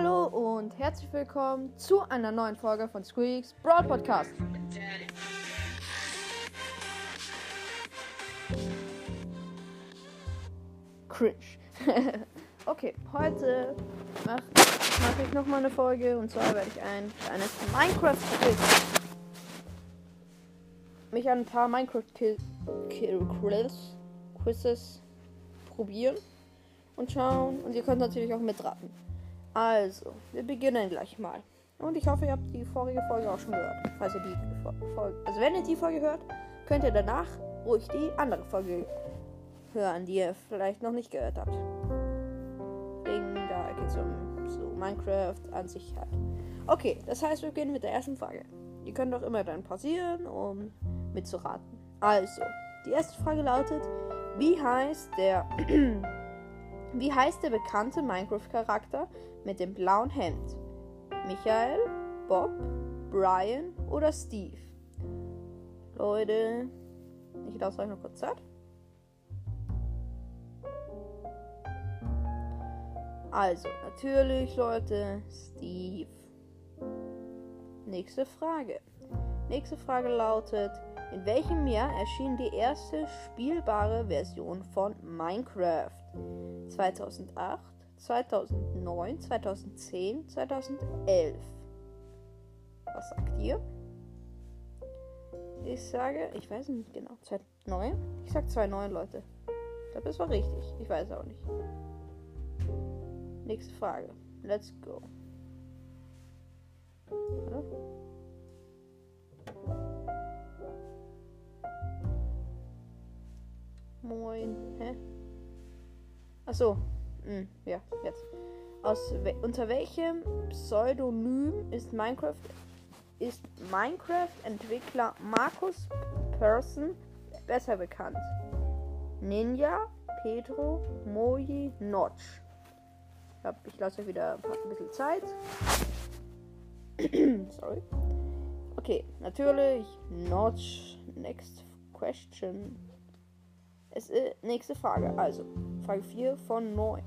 Hallo und herzlich willkommen zu einer neuen Folge von Squeaks Brawl Podcast. Cringe. okay, heute mache mach ich nochmal eine Folge und zwar werde ich ein kleines Minecraft-Quiz. Mich an ein paar Minecraft-Quizzes probieren und schauen. Und ihr könnt natürlich auch mitraten. Also, wir beginnen gleich mal. Und ich hoffe, ihr habt die vorige Folge auch schon gehört. Falls ihr die Folge, also wenn ihr die Folge hört, könnt ihr danach ruhig die andere Folge hören, die ihr vielleicht noch nicht gehört habt. Wegen, da geht es um so Minecraft an sich halt. Okay, das heißt, wir beginnen mit der ersten Frage. Ihr könnt auch immer dann pausieren, um mitzuraten. Also, die erste Frage lautet, wie heißt der Wie heißt der bekannte Minecraft-Charakter mit dem blauen Hemd? Michael, Bob, Brian oder Steve? Leute, ich lasse euch noch kurz Zeit. Also, natürlich, Leute, Steve. Nächste Frage. Nächste Frage lautet, in welchem Jahr erschien die erste spielbare Version von Minecraft? 2008, 2009, 2010, 2011. Was sagt ihr? Ich sage, ich weiß nicht genau, 2009? Ich sag 2009, Leute. Ich glaube, das war richtig. Ich weiß auch nicht. Nächste Frage. Let's go. Oder? Moin. Hä? Achso. Hm, ja, jetzt. Aus we unter welchem Pseudonym ist Minecraft ist Minecraft Entwickler Markus Person besser bekannt? Ninja, Pedro, Moji, Notch. Ich, hab, ich lasse euch wieder ein bisschen Zeit. Sorry. Okay, natürlich. Notch. Next question. Es ist nächste Frage. Also, Frage 4 von 9.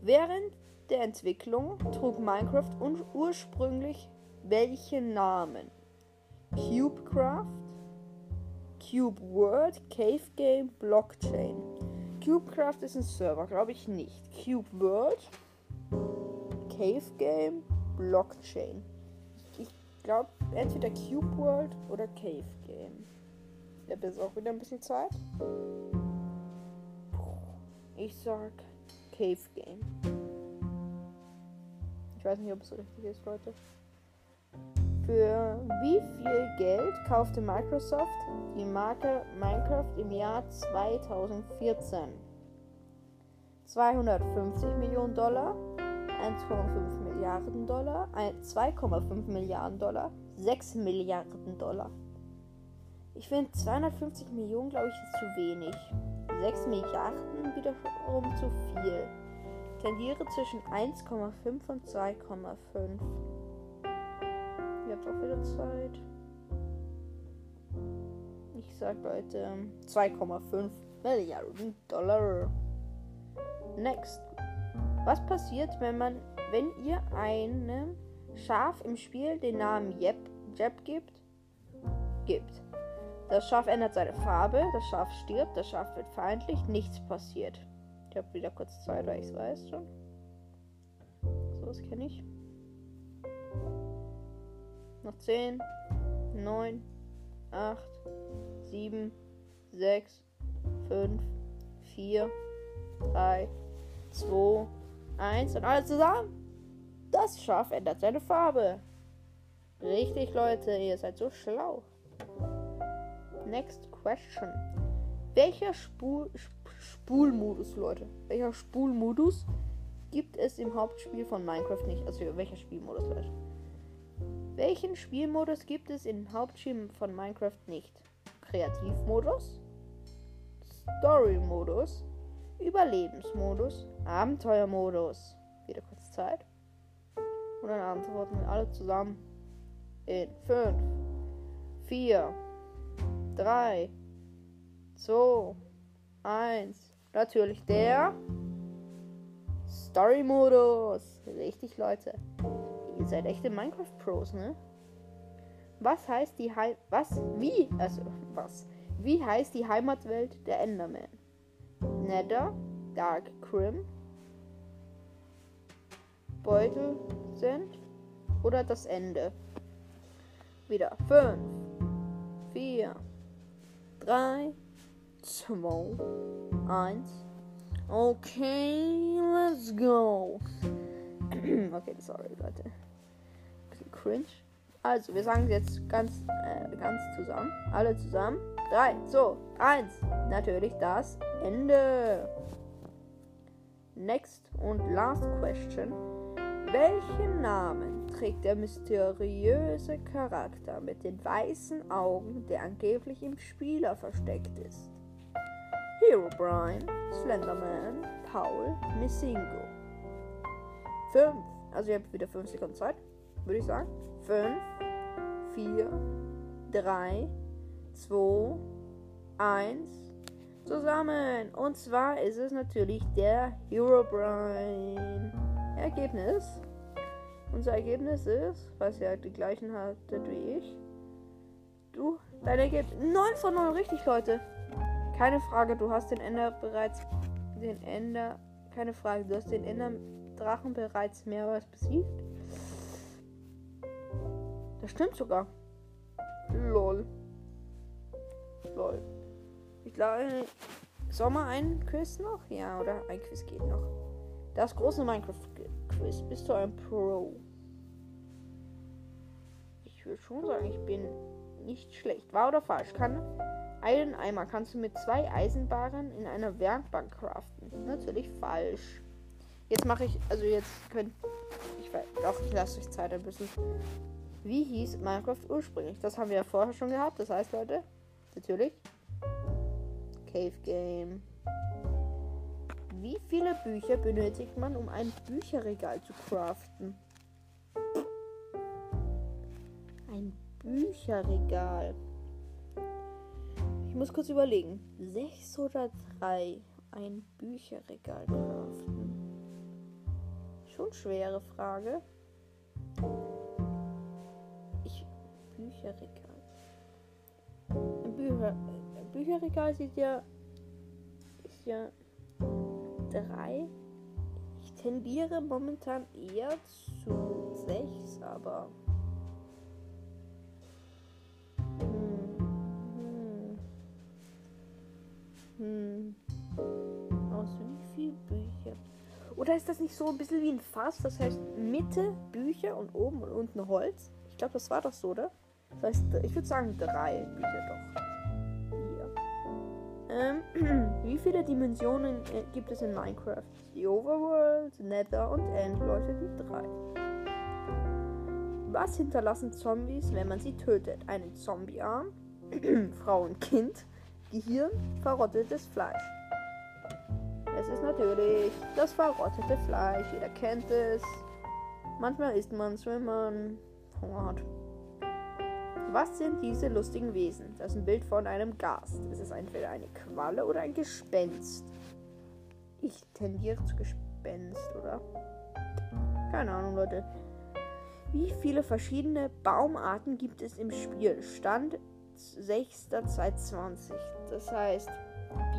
Während der Entwicklung trug Minecraft ursprünglich welche Namen? Cubecraft, Cube World, Cave Game, Blockchain. Cubecraft ist ein Server, glaube ich nicht. Cube World, Cave Game, Blockchain. Ich glaube entweder Cube World oder Cave Game. Ich habe jetzt auch wieder ein bisschen Zeit. Ich sag Cave Game. Ich weiß nicht, ob es richtig ist, Leute. Für wie viel Geld kaufte Microsoft die Marke Minecraft im Jahr 2014? 250 Millionen Dollar, 1,5 Milliarden Dollar, 2,5 Milliarden Dollar, 6 Milliarden Dollar. Ich finde 250 Millionen, glaube ich, ist zu wenig. 6 Milliarden wiederum zu viel. Tendiere zwischen 1,5 und 2,5. Ihr habt auch wieder Zeit. Ich sag Leute 2,5 Milliarden Dollar. Next. Was passiert, wenn man, wenn ihr einem Schaf im Spiel den Namen Jeb, Jeb gibt? Gibt. Das Schaf ändert seine Farbe, das Schaf stirbt, das Schaf wird feindlich, nichts passiert. Ich habe wieder kurz Zeit, weil ich es weiß schon. So, das kenne ich. Noch 10, 9, 8, 7, 6, 5, 4, 3, 2, 1 und alle zusammen. Das Schaf ändert seine Farbe. Richtig, Leute, ihr seid so schlau. Next question. Welcher Spul Spulmodus, Leute? Welcher Spulmodus gibt es im Hauptspiel von Minecraft nicht? Also welcher Spielmodus, Leute? Welchen Spielmodus gibt es im Hauptspiel von Minecraft nicht? Kreativmodus, Story-Modus, Überlebensmodus, Abenteuermodus. Wieder kurz Zeit. Und dann antworten wir alle zusammen in 5, 4, 3, 2, 1. Natürlich der Story-Modus. Richtig, Leute. Ihr seid echte Minecraft-Pros, ne? Was heißt die Heim... Was? Wie? Also, was? Wie heißt die Heimatwelt der Enderman? Nether, Dark Crim, Beutel sind oder das Ende? Wieder. 5, 4, 3, 2, 1. Okay, let's go. okay, sorry, Leute. Okay, cringe. Also, wir sagen jetzt ganz, äh, ganz zusammen. Alle zusammen. 3, 2, 1. Natürlich das Ende. Next und last question. Welchen Namen trägt der mysteriöse Charakter mit den weißen Augen, der angeblich im Spieler versteckt ist? Hero Brian, Slenderman, Paul, Missingo. 5. Also ihr habt wieder 5 Sekunden Zeit, würde ich sagen. 5, 4, 3, 2, 1. Zusammen. Und zwar ist es natürlich der Hero Brian. Ergebnis. Unser Ergebnis ist, was ihr die gleichen hattet wie ich. Du, dein Ergebnis. 9 von 9 richtig, Leute. Keine Frage, du hast den Ender bereits. Den Ender. Keine Frage, du hast den Enderdrachen bereits mehrmals besiegt. Das stimmt sogar. Lol. Lol. Ich glaube, Sommer ein Quiz noch? Ja, oder ein Quiz geht noch. Das große Minecraft-Quiz. Bist du ein Pro? Ich würde schon sagen, ich bin nicht schlecht. Wahr oder falsch? Kann einen Eimer kannst du mit zwei Eisenbaren in einer Werkbank craften. Natürlich falsch. Jetzt mache ich, also jetzt könnt ich weiß, doch, ich lasse euch Zeit ein bisschen. Wie hieß Minecraft ursprünglich? Das haben wir ja vorher schon gehabt. Das heißt, Leute, natürlich Cave Game. Wie viele Bücher benötigt man, um ein Bücherregal zu craften? Ein Bücherregal. Ich muss kurz überlegen. Sechs oder drei ein Bücherregal craften? Schon schwere Frage. Ich. Bücherregal. Ein, Bücher, Bücherregal sieht ja. Ist ja. Drei. Ich tendiere momentan eher zu sechs, aber. Hm. Aus wie viel Bücher? Oder ist das nicht so ein bisschen wie ein Fass? Das heißt Mitte Bücher und oben und unten Holz? Ich glaube, das war doch so, oder? Das heißt, ich würde sagen drei Bücher doch. Ähm, wie viele Dimensionen äh, gibt es in Minecraft? Die Overworld, Nether und End, Leute, die drei. Was hinterlassen Zombies, wenn man sie tötet? Einen Zombiearm, Frau und Kind, Gehirn, verrottetes Fleisch. Es ist natürlich das verrottete Fleisch. Jeder kennt es. Manchmal isst man es, wenn man Hunger hat. Was sind diese lustigen Wesen? Das ist ein Bild von einem Gast. Es ist entweder eine Qualle oder ein Gespenst. Ich tendiere zu Gespenst, oder? Keine Ahnung, Leute. Wie viele verschiedene Baumarten gibt es im Spiel? Stand 6.2020. Das heißt,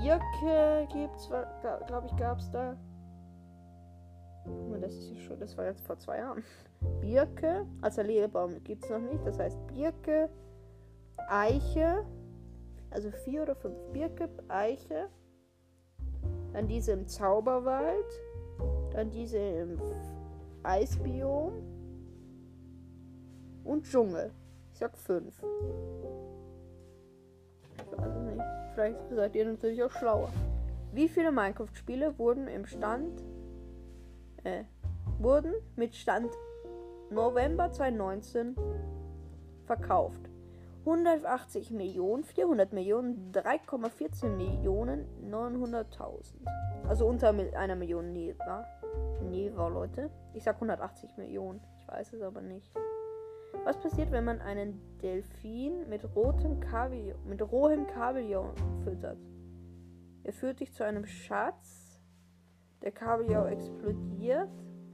Birke gibt's, glaube ich, gab es da. Das ist schon, das war jetzt vor zwei Jahren. Birke, also Lebebaum gibt es noch nicht. Das heißt Birke, Eiche, also vier oder fünf Birke, Eiche, dann diese im Zauberwald, dann diese im Eisbiom und Dschungel. Ich sag fünf. Ich weiß es nicht. Vielleicht seid ihr natürlich auch schlauer. Wie viele Minecraft-Spiele wurden im Stand äh, wurden mit Stand November 2019 verkauft? 180 Millionen, 400 Millionen, 3,14 Millionen, 900.000. Also unter einer Million Never. Never, Leute. Ich sag 180 Millionen. Ich weiß es aber nicht. Was passiert, wenn man einen Delfin mit rotem Kaviar, mit rohem Kaviar füttert? Er führt dich zu einem Schatz, Der Kabeljau explodiert.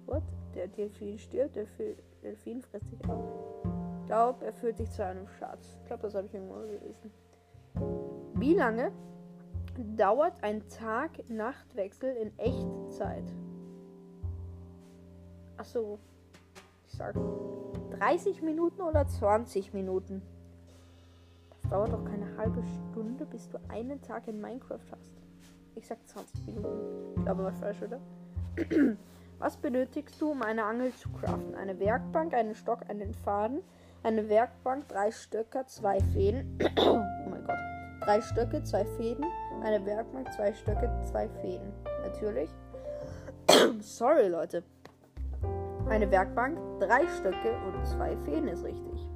What? Der Delfin stirbt, der Delfin frisst sich auf. Ich glaube, er führt sich zu einem Schatz. Ich glaube, das habe ich irgendwo gelesen. Wie lange dauert ein Tag-Nacht-Wechsel in Echtzeit? Achso, ich sage 30 Minuten oder 20 Minuten. Das dauert doch keine halbe Stunde, bis du einen Tag in Minecraft hast. Ich sag 20 Minuten. Glaube, was falsch, oder? was benötigst du, um eine Angel zu craften? Eine Werkbank, einen Stock, einen Faden, eine Werkbank, drei Stöcker, zwei Fäden. oh mein Gott. Drei Stöcke, zwei Fäden, eine Werkbank, zwei Stöcke, zwei Fäden. Natürlich. Sorry, Leute. Eine Werkbank, drei Stöcke und zwei Fäden ist richtig.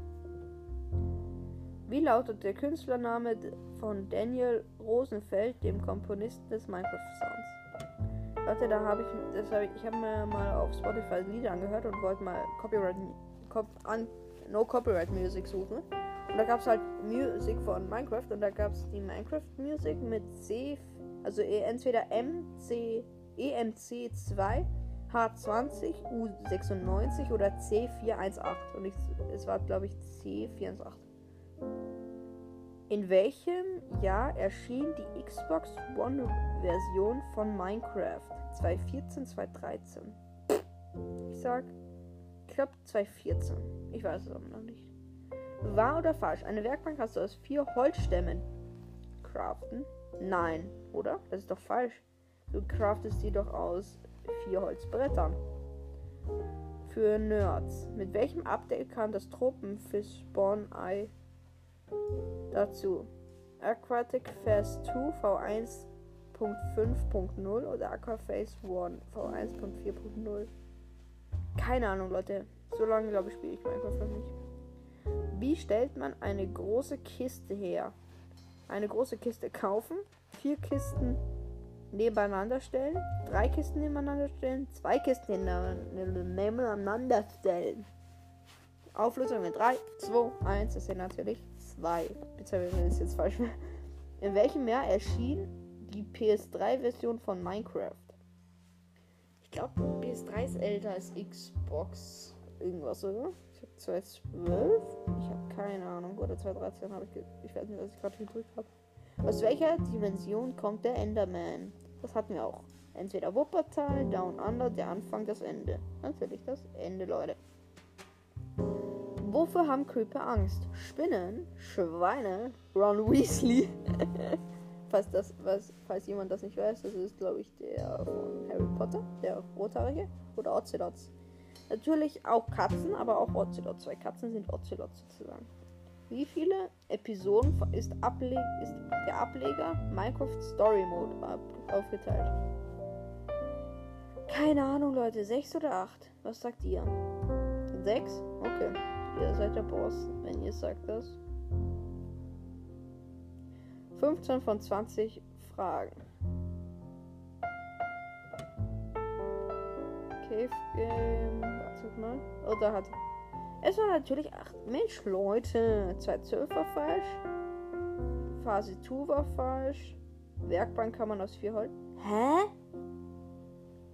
Wie lautet der Künstlername von Daniel Rosenfeld, dem Komponisten des Minecraft-Sounds? Leute, da habe ich, das hab ich, ich habe mir mal auf Spotify Lieder angehört und wollte mal Copyright, Cop, an, No Copyright Music suchen. Und da gab es halt Musik von Minecraft und da gab es die Minecraft Music mit C, also entweder MC, EMC2 H20, U96 oder C418. Und ich, es war, glaube ich, C418. In welchem Jahr erschien die Xbox One-Version von Minecraft? 2014, 2013? Ich sag, ich glaube 2014. Ich weiß es aber noch nicht. Wahr oder falsch? Eine Werkbank hast du aus vier Holzstämmen craften? Nein, oder? Das ist doch falsch. Du craftest sie doch aus vier Holzbrettern. Für Nerds. Mit welchem Update kam das Tropenfisch Spawn Eye dazu? Aquatic Fast 2 V1.5.0 oder Aquaface 1 V1.4.0? Keine Ahnung, Leute. So lange, glaube ich, spiele ich Minecraft noch nicht. Wie stellt man eine große Kiste her? Eine große Kiste kaufen, vier Kisten nebeneinander stellen, drei Kisten nebeneinander stellen, zwei Kisten nebeneinander stellen. Auflösung in 3, 2, 1, das sind natürlich 2. Bitte, wenn es jetzt falsch In welchem Jahr erschien die PS3-Version von Minecraft? Ich glaube, PS3 ist älter als Xbox. Irgendwas, oder? Ich habe 2012. Ich habe keine Ahnung. Oder 2013 habe ich. Ich weiß nicht, was ich gerade gedrückt habe. Aus welcher Dimension kommt der Enderman? Das hatten wir auch. Entweder Wuppertal, Down Under, der Anfang, das Ende. Natürlich das Ende, Leute. Wofür haben Creeper Angst? Spinnen, Schweine, Ron Weasley. falls, das, was, falls jemand das nicht weiß, das ist, glaube ich, der von Harry Potter, der Rothaarige. Oder Ocelots. Natürlich auch Katzen, aber auch Ocelots. Zwei Katzen sind Ocelots sozusagen. Wie viele Episoden ist, Able ist der Ableger Minecraft Story Mode aufgeteilt? Keine Ahnung, Leute. Sechs oder acht? Was sagt ihr? Sechs? Okay. Ihr seid der Boss, wenn ihr sagt das. 15 von 20 Fragen. Cave Game. Wartet mal. Oh, da hat es war natürlich 8. Mensch, Leute. 212 war falsch. Phase 2 war falsch. Werkbank kann man aus 4 Holz. Hä?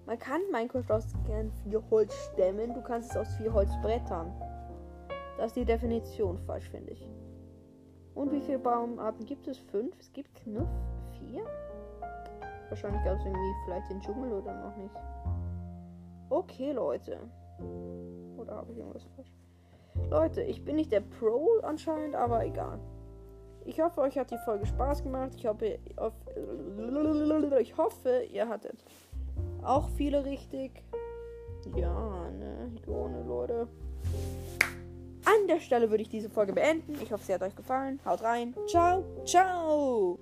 Man kann Minecraft aus gern 4 Holz stemmen. Du kannst es aus 4 Holzbrettern. Das ist die Definition falsch, finde ich. Und wie viele Baumarten gibt es? 5? Es gibt nur 4? Wahrscheinlich gab es irgendwie vielleicht den Dschungel oder noch nicht. Okay, Leute. Oder habe ich irgendwas falsch? Leute, ich bin nicht der Pro anscheinend, aber egal. Ich hoffe, euch hat die Folge Spaß gemacht. Ich hoffe, ich hoffe, ihr hattet auch viele richtig. Ja, ne, Jone, Leute. An der Stelle würde ich diese Folge beenden. Ich hoffe, sie hat euch gefallen. Haut rein. Ciao, ciao.